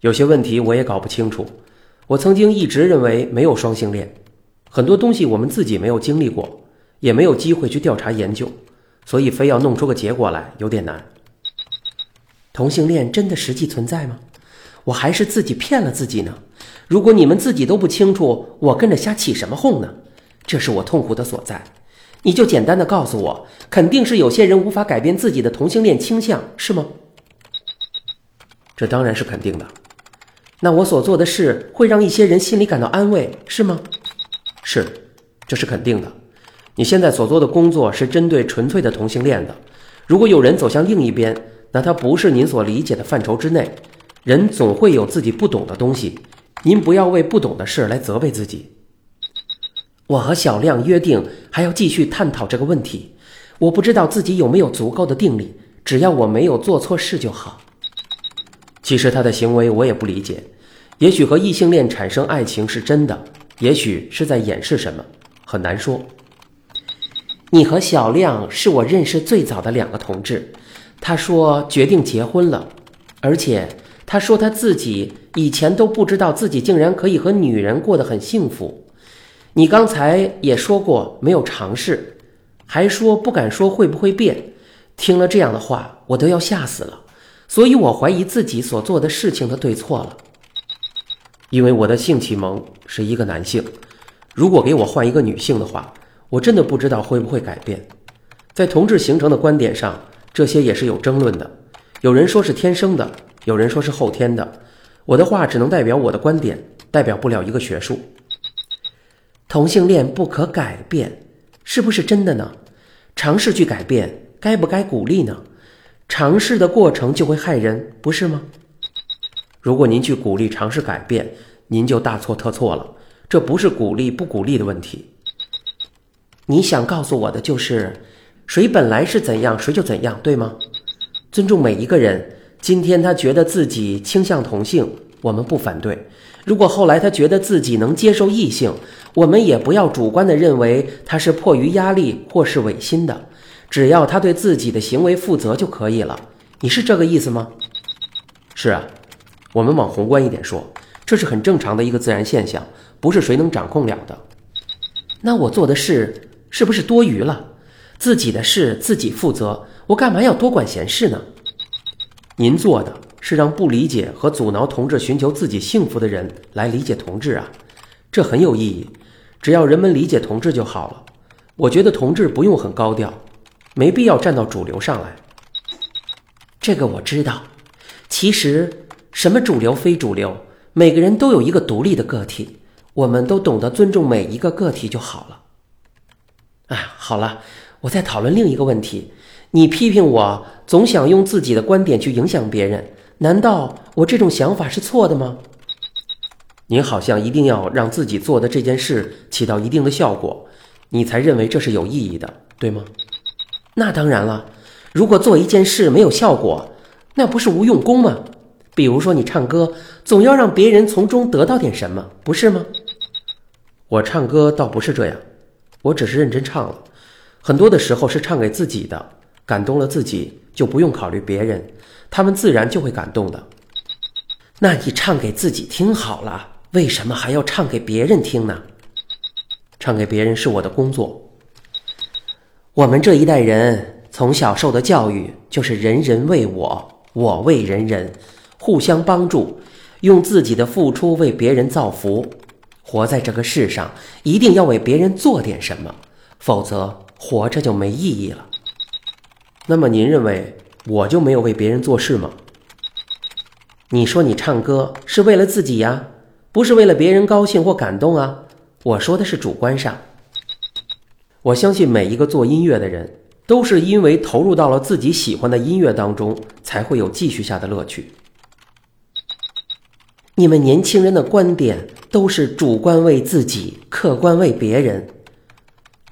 有些问题我也搞不清楚。我曾经一直认为没有双性恋，很多东西我们自己没有经历过，也没有机会去调查研究，所以非要弄出个结果来有点难。同性恋真的实际存在吗？我还是自己骗了自己呢？如果你们自己都不清楚，我跟着瞎起什么哄呢？这是我痛苦的所在。你就简单的告诉我，肯定是有些人无法改变自己的同性恋倾向，是吗？这当然是肯定的。那我所做的事会让一些人心里感到安慰，是吗？是，这是肯定的。你现在所做的工作是针对纯粹的同性恋的。如果有人走向另一边，那他不是您所理解的范畴之内。人总会有自己不懂的东西，您不要为不懂的事来责备自己。我和小亮约定还要继续探讨这个问题。我不知道自己有没有足够的定力，只要我没有做错事就好。其实他的行为我也不理解，也许和异性恋产生爱情是真的，也许是在掩饰什么，很难说。你和小亮是我认识最早的两个同志，他说决定结婚了，而且他说他自己以前都不知道自己竟然可以和女人过得很幸福。你刚才也说过没有尝试，还说不敢说会不会变，听了这样的话，我都要吓死了。所以我怀疑自己所做的事情的对错了，因为我的性启蒙是一个男性，如果给我换一个女性的话，我真的不知道会不会改变。在同志形成的观点上，这些也是有争论的。有人说是天生的，有人说是后天的。我的话只能代表我的观点，代表不了一个学术。同性恋不可改变，是不是真的呢？尝试去改变，该不该鼓励呢？尝试的过程就会害人，不是吗？如果您去鼓励尝试改变，您就大错特错了。这不是鼓励不鼓励的问题。你想告诉我的就是，谁本来是怎样，谁就怎样，对吗？尊重每一个人。今天他觉得自己倾向同性，我们不反对。如果后来他觉得自己能接受异性，我们也不要主观的认为他是迫于压力或是违心的。只要他对自己的行为负责就可以了，你是这个意思吗？是啊，我们往宏观一点说，这是很正常的一个自然现象，不是谁能掌控了的。那我做的事是不是多余了？自己的事自己负责，我干嘛要多管闲事呢？您做的是让不理解和阻挠同志寻求自己幸福的人来理解同志啊，这很有意义。只要人们理解同志就好了。我觉得同志不用很高调。没必要站到主流上来，这个我知道。其实，什么主流非主流，每个人都有一个独立的个体，我们都懂得尊重每一个个体就好了。哎，好了，我再讨论另一个问题。你批评我总想用自己的观点去影响别人，难道我这种想法是错的吗？您好像一定要让自己做的这件事起到一定的效果，你才认为这是有意义的，对吗？那当然了，如果做一件事没有效果，那不是无用功吗？比如说你唱歌，总要让别人从中得到点什么，不是吗？我唱歌倒不是这样，我只是认真唱了，很多的时候是唱给自己的，感动了自己就不用考虑别人，他们自然就会感动的。那你唱给自己听好了，为什么还要唱给别人听呢？唱给别人是我的工作。我们这一代人从小受的教育就是人人为我，我为人人，互相帮助，用自己的付出为别人造福。活在这个世上，一定要为别人做点什么，否则活着就没意义了。那么您认为我就没有为别人做事吗？你说你唱歌是为了自己呀，不是为了别人高兴或感动啊。我说的是主观上。我相信每一个做音乐的人，都是因为投入到了自己喜欢的音乐当中，才会有继续下的乐趣。你们年轻人的观点都是主观为自己，客观为别人。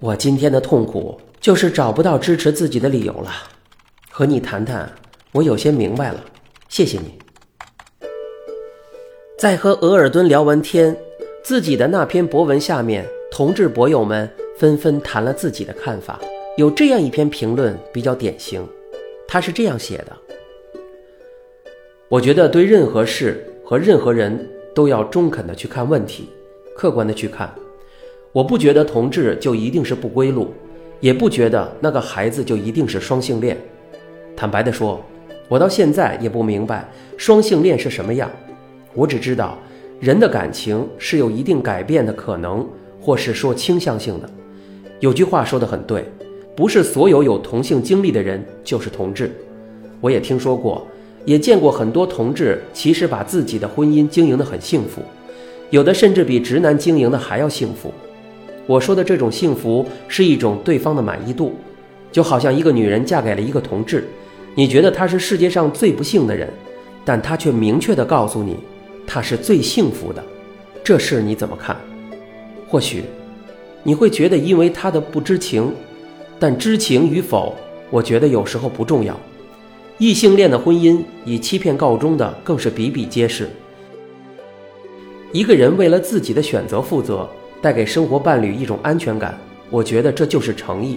我今天的痛苦就是找不到支持自己的理由了。和你谈谈，我有些明白了。谢谢你。在和额尔敦聊完天，自己的那篇博文下面，同志博友们。纷纷谈了自己的看法，有这样一篇评论比较典型，他是这样写的：我觉得对任何事和任何人都要中肯的去看问题，客观的去看。我不觉得同志就一定是不归路，也不觉得那个孩子就一定是双性恋。坦白的说，我到现在也不明白双性恋是什么样。我只知道，人的感情是有一定改变的可能，或是说倾向性的。有句话说的很对，不是所有有同性经历的人就是同志。我也听说过，也见过很多同志，其实把自己的婚姻经营得很幸福，有的甚至比直男经营的还要幸福。我说的这种幸福是一种对方的满意度，就好像一个女人嫁给了一个同志，你觉得他是世界上最不幸的人，但他却明确地告诉你，他是最幸福的。这事你怎么看？或许你会觉得因为他的不知情，但知情与否，我觉得有时候不重要。异性恋的婚姻以欺骗告终的更是比比皆是。一个人为了自己的选择负责。带给生活伴侣一种安全感，我觉得这就是诚意。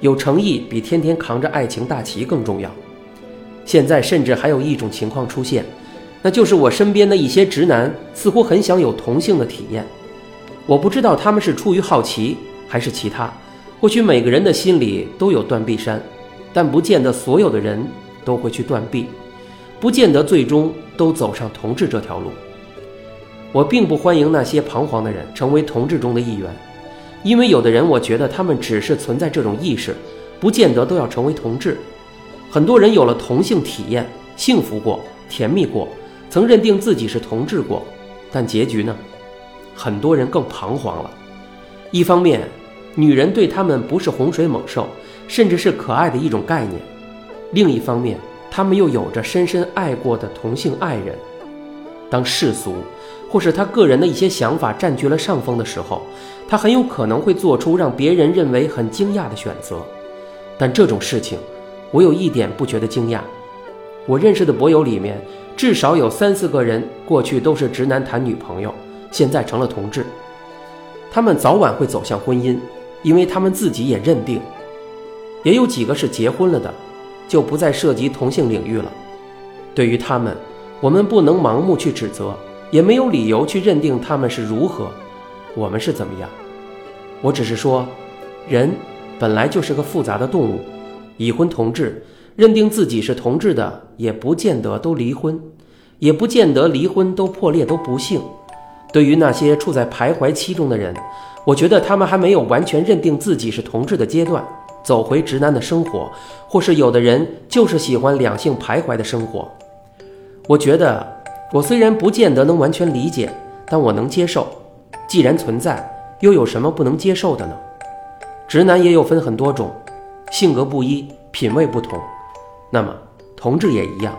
有诚意比天天扛着爱情大旗更重要。现在甚至还有一种情况出现，那就是我身边的一些直男似乎很想有同性的体验。我不知道他们是出于好奇还是其他。或许每个人的心里都有断臂山，但不见得所有的人都会去断臂，不见得最终都走上同志这条路。我并不欢迎那些彷徨的人成为同志中的一员，因为有的人，我觉得他们只是存在这种意识，不见得都要成为同志。很多人有了同性体验，幸福过，甜蜜过，曾认定自己是同志过，但结局呢？很多人更彷徨了。一方面，女人对他们不是洪水猛兽，甚至是可爱的一种概念；另一方面，他们又有着深深爱过的同性爱人。当世俗。或是他个人的一些想法占据了上风的时候，他很有可能会做出让别人认为很惊讶的选择。但这种事情，我有一点不觉得惊讶。我认识的博友里面，至少有三四个人过去都是直男谈女朋友，现在成了同志。他们早晚会走向婚姻，因为他们自己也认定。也有几个是结婚了的，就不再涉及同性领域了。对于他们，我们不能盲目去指责。也没有理由去认定他们是如何，我们是怎么样。我只是说，人本来就是个复杂的动物。已婚同志认定自己是同志的，也不见得都离婚，也不见得离婚都破裂都不幸。对于那些处在徘徊期中的人，我觉得他们还没有完全认定自己是同志的阶段，走回直男的生活，或是有的人就是喜欢两性徘徊的生活。我觉得。我虽然不见得能完全理解，但我能接受。既然存在，又有什么不能接受的呢？直男也有分很多种，性格不一，品味不同。那么同志也一样，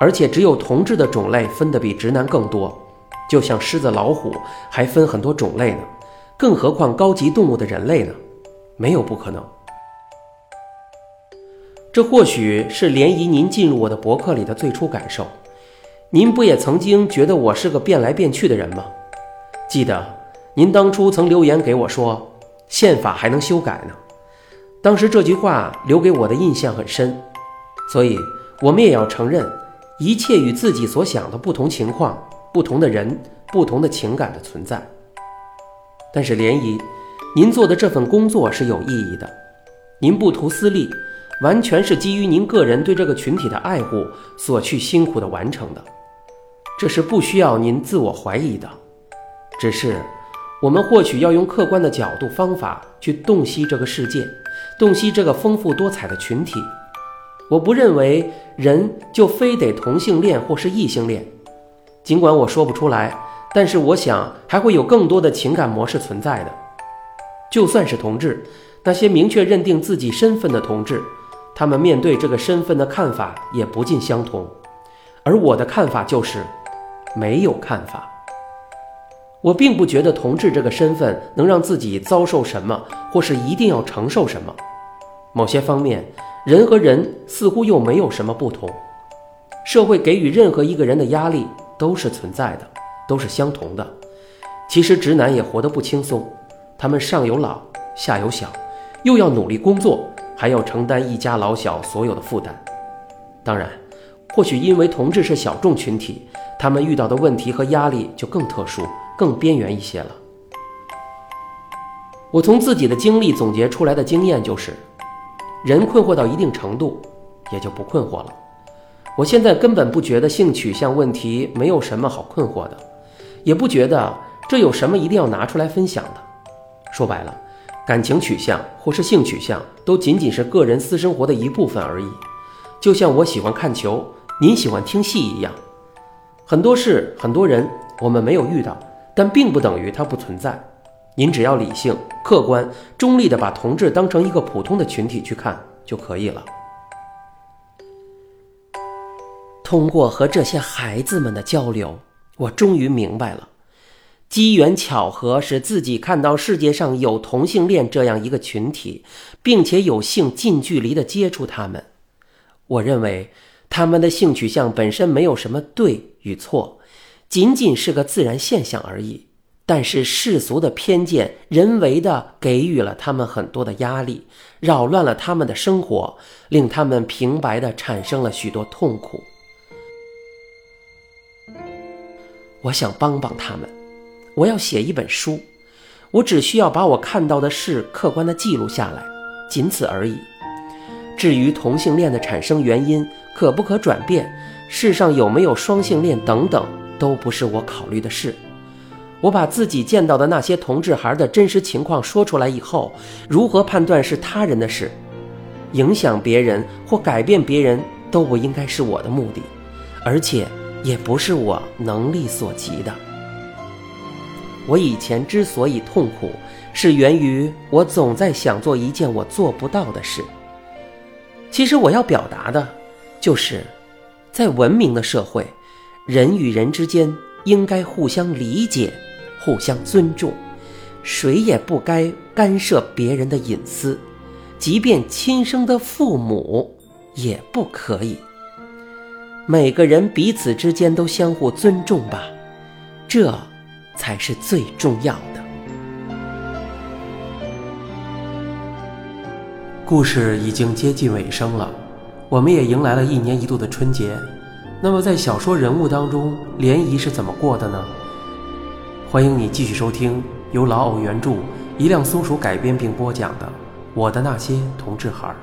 而且只有同志的种类分得比直男更多，就像狮子、老虎还分很多种类呢。更何况高级动物的人类呢？没有不可能。这或许是联谊您进入我的博客里的最初感受。您不也曾经觉得我是个变来变去的人吗？记得您当初曾留言给我说，宪法还能修改呢。当时这句话留给我的印象很深，所以我们也要承认，一切与自己所想的不同情况、不同的人、不同的情感的存在。但是涟漪，您做的这份工作是有意义的，您不图私利，完全是基于您个人对这个群体的爱护所去辛苦的完成的。这是不需要您自我怀疑的，只是我们或许要用客观的角度方法去洞悉这个世界，洞悉这个丰富多彩的群体。我不认为人就非得同性恋或是异性恋，尽管我说不出来，但是我想还会有更多的情感模式存在的。就算是同志，那些明确认定自己身份的同志，他们面对这个身份的看法也不尽相同，而我的看法就是。没有看法。我并不觉得同志这个身份能让自己遭受什么，或是一定要承受什么。某些方面，人和人似乎又没有什么不同。社会给予任何一个人的压力都是存在的，都是相同的。其实直男也活得不轻松，他们上有老，下有小，又要努力工作，还要承担一家老小所有的负担。当然，或许因为同志是小众群体。他们遇到的问题和压力就更特殊、更边缘一些了。我从自己的经历总结出来的经验就是，人困惑到一定程度，也就不困惑了。我现在根本不觉得性取向问题没有什么好困惑的，也不觉得这有什么一定要拿出来分享的。说白了，感情取向或是性取向都仅仅是个人私生活的一部分而已。就像我喜欢看球，您喜欢听戏一样，很多事、很多人我们没有遇到，但并不等于它不存在。您只要理性、客观、中立地把同志当成一个普通的群体去看就可以了。通过和这些孩子们的交流，我终于明白了，机缘巧合使自己看到世界上有同性恋这样一个群体，并且有幸近距离的接触他们。我认为他们的性取向本身没有什么对与错，仅仅是个自然现象而已。但是世俗的偏见人为的给予了他们很多的压力，扰乱了他们的生活，令他们平白的产生了许多痛苦。我想帮帮他们，我要写一本书，我只需要把我看到的事客观的记录下来，仅此而已。至于同性恋的产生原因可不可转变，世上有没有双性恋等等，都不是我考虑的事。我把自己见到的那些同志孩的真实情况说出来以后，如何判断是他人的事，影响别人或改变别人都不应该是我的目的，而且也不是我能力所及的。我以前之所以痛苦，是源于我总在想做一件我做不到的事。其实我要表达的，就是，在文明的社会，人与人之间应该互相理解。互相尊重，谁也不该干涉别人的隐私，即便亲生的父母也不可以。每个人彼此之间都相互尊重吧，这才是最重要的。故事已经接近尾声了，我们也迎来了一年一度的春节。那么，在小说人物当中，联谊是怎么过的呢？欢迎你继续收听由老偶原著、一辆松鼠改编并播讲的《我的那些同志孩儿》。